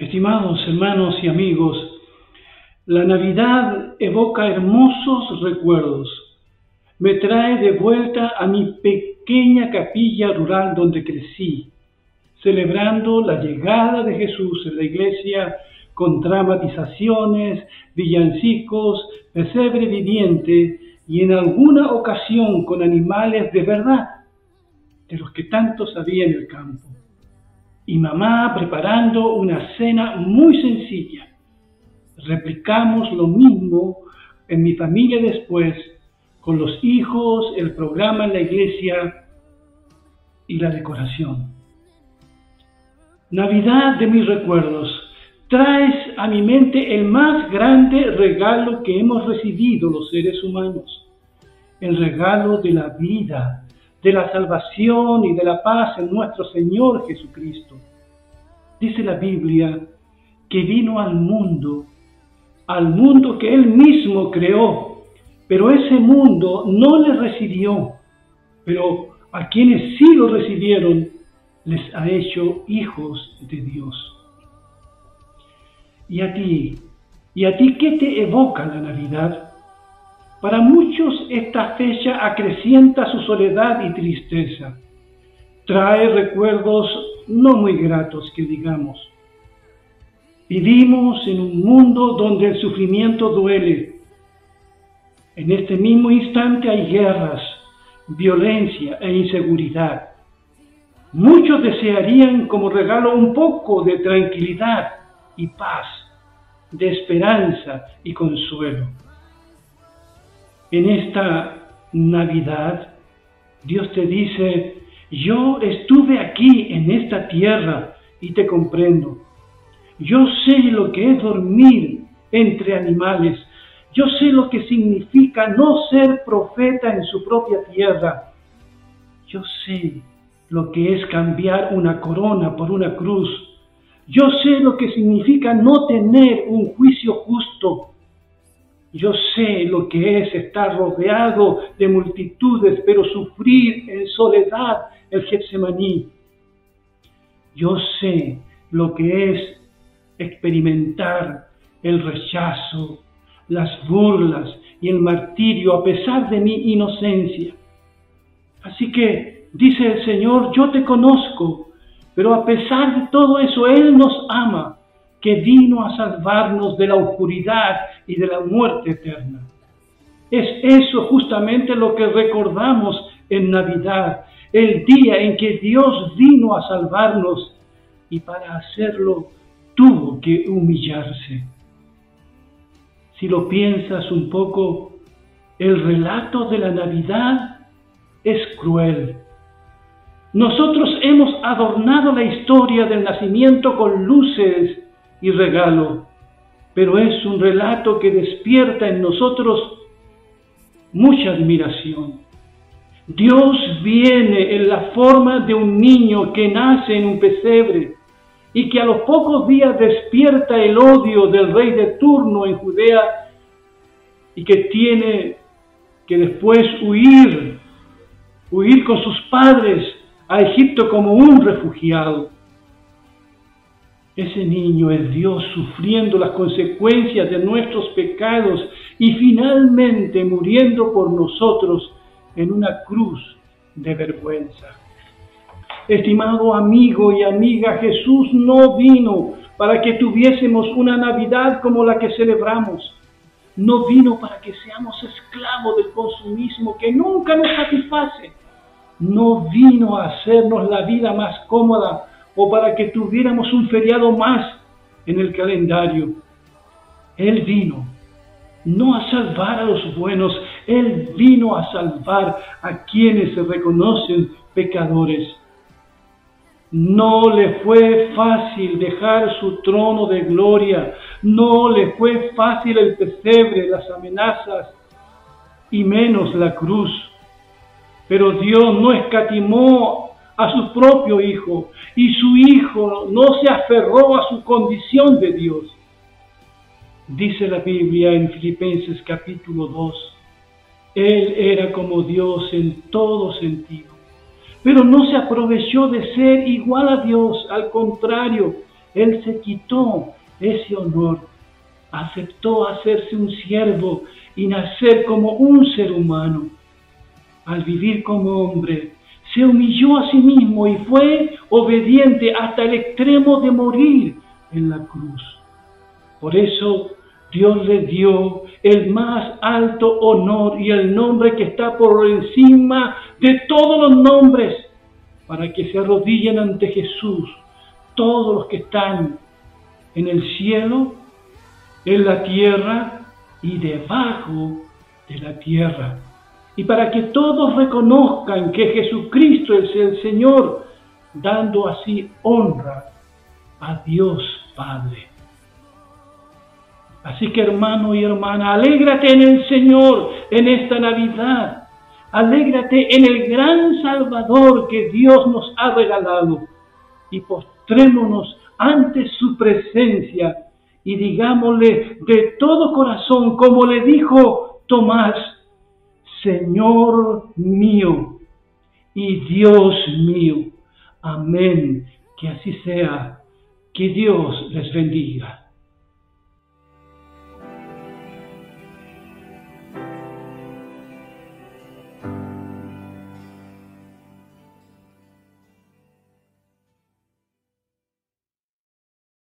Estimados hermanos y amigos, la Navidad evoca hermosos recuerdos. Me trae de vuelta a mi pequeña capilla rural donde crecí, celebrando la llegada de Jesús en la iglesia con dramatizaciones, villancicos, pesebre viviente y en alguna ocasión con animales de verdad, de los que tanto sabía en el campo y mamá preparando una cena muy sencilla. Replicamos lo mismo en mi familia después, con los hijos, el programa en la iglesia y la decoración. Navidad de mis recuerdos, traes a mi mente el más grande regalo que hemos recibido los seres humanos, el regalo de la vida, de la salvación y de la paz en nuestro Señor Jesucristo. Dice la Biblia que vino al mundo, al mundo que Él mismo creó, pero ese mundo no le recibió, pero a quienes sí lo recibieron, les ha hecho hijos de Dios. ¿Y a ti? ¿Y a ti qué te evoca la Navidad? Para muchos esta fecha acrecienta su soledad y tristeza. Trae recuerdos no muy gratos que digamos. Vivimos en un mundo donde el sufrimiento duele. En este mismo instante hay guerras, violencia e inseguridad. Muchos desearían como regalo un poco de tranquilidad y paz, de esperanza y consuelo. En esta Navidad, Dios te dice, yo estuve aquí en esta tierra y te comprendo. Yo sé lo que es dormir entre animales. Yo sé lo que significa no ser profeta en su propia tierra. Yo sé lo que es cambiar una corona por una cruz. Yo sé lo que significa no tener un juicio justo. Yo sé lo que es estar rodeado de multitudes, pero sufrir en soledad el Getsemaní. Yo sé lo que es experimentar el rechazo, las burlas y el martirio a pesar de mi inocencia. Así que, dice el Señor, yo te conozco, pero a pesar de todo eso, Él nos ama que vino a salvarnos de la oscuridad y de la muerte eterna. Es eso justamente lo que recordamos en Navidad, el día en que Dios vino a salvarnos y para hacerlo tuvo que humillarse. Si lo piensas un poco, el relato de la Navidad es cruel. Nosotros hemos adornado la historia del nacimiento con luces y regalo, pero es un relato que despierta en nosotros mucha admiración. Dios viene en la forma de un niño que nace en un pesebre y que a los pocos días despierta el odio del rey de turno en Judea y que tiene que después huir, huir con sus padres a Egipto como un refugiado. Ese niño es Dios sufriendo las consecuencias de nuestros pecados y finalmente muriendo por nosotros en una cruz de vergüenza. Estimado amigo y amiga, Jesús no vino para que tuviésemos una Navidad como la que celebramos. No vino para que seamos esclavos del consumismo que nunca nos satisface. No vino a hacernos la vida más cómoda o para que tuviéramos un feriado más en el calendario. Él vino no a salvar a los buenos, Él vino a salvar a quienes se reconocen pecadores. No le fue fácil dejar su trono de gloria, no le fue fácil el pesebre, las amenazas y menos la cruz. Pero Dios no escatimó a su propio Hijo y su Hijo no se aferró a su condición de Dios. Dice la Biblia en Filipenses capítulo 2, Él era como Dios en todo sentido, pero no se aprovechó de ser igual a Dios, al contrario, Él se quitó ese honor, aceptó hacerse un siervo y nacer como un ser humano. Al vivir como hombre, se humilló a sí mismo y fue obediente hasta el extremo de morir en la cruz. Por eso Dios le dio el más alto honor y el nombre que está por encima de todos los nombres, para que se arrodillen ante Jesús todos los que están en el cielo, en la tierra y debajo de la tierra. Y para que todos reconozcan que Jesucristo es el Señor, dando así honra a Dios Padre. Así que hermano y hermana, alégrate en el Señor en esta Navidad. Alégrate en el gran Salvador que Dios nos ha regalado. Y postrémonos ante su presencia y digámosle de todo corazón, como le dijo Tomás, Señor mío y Dios mío. Amén. Que así sea. Que Dios les bendiga.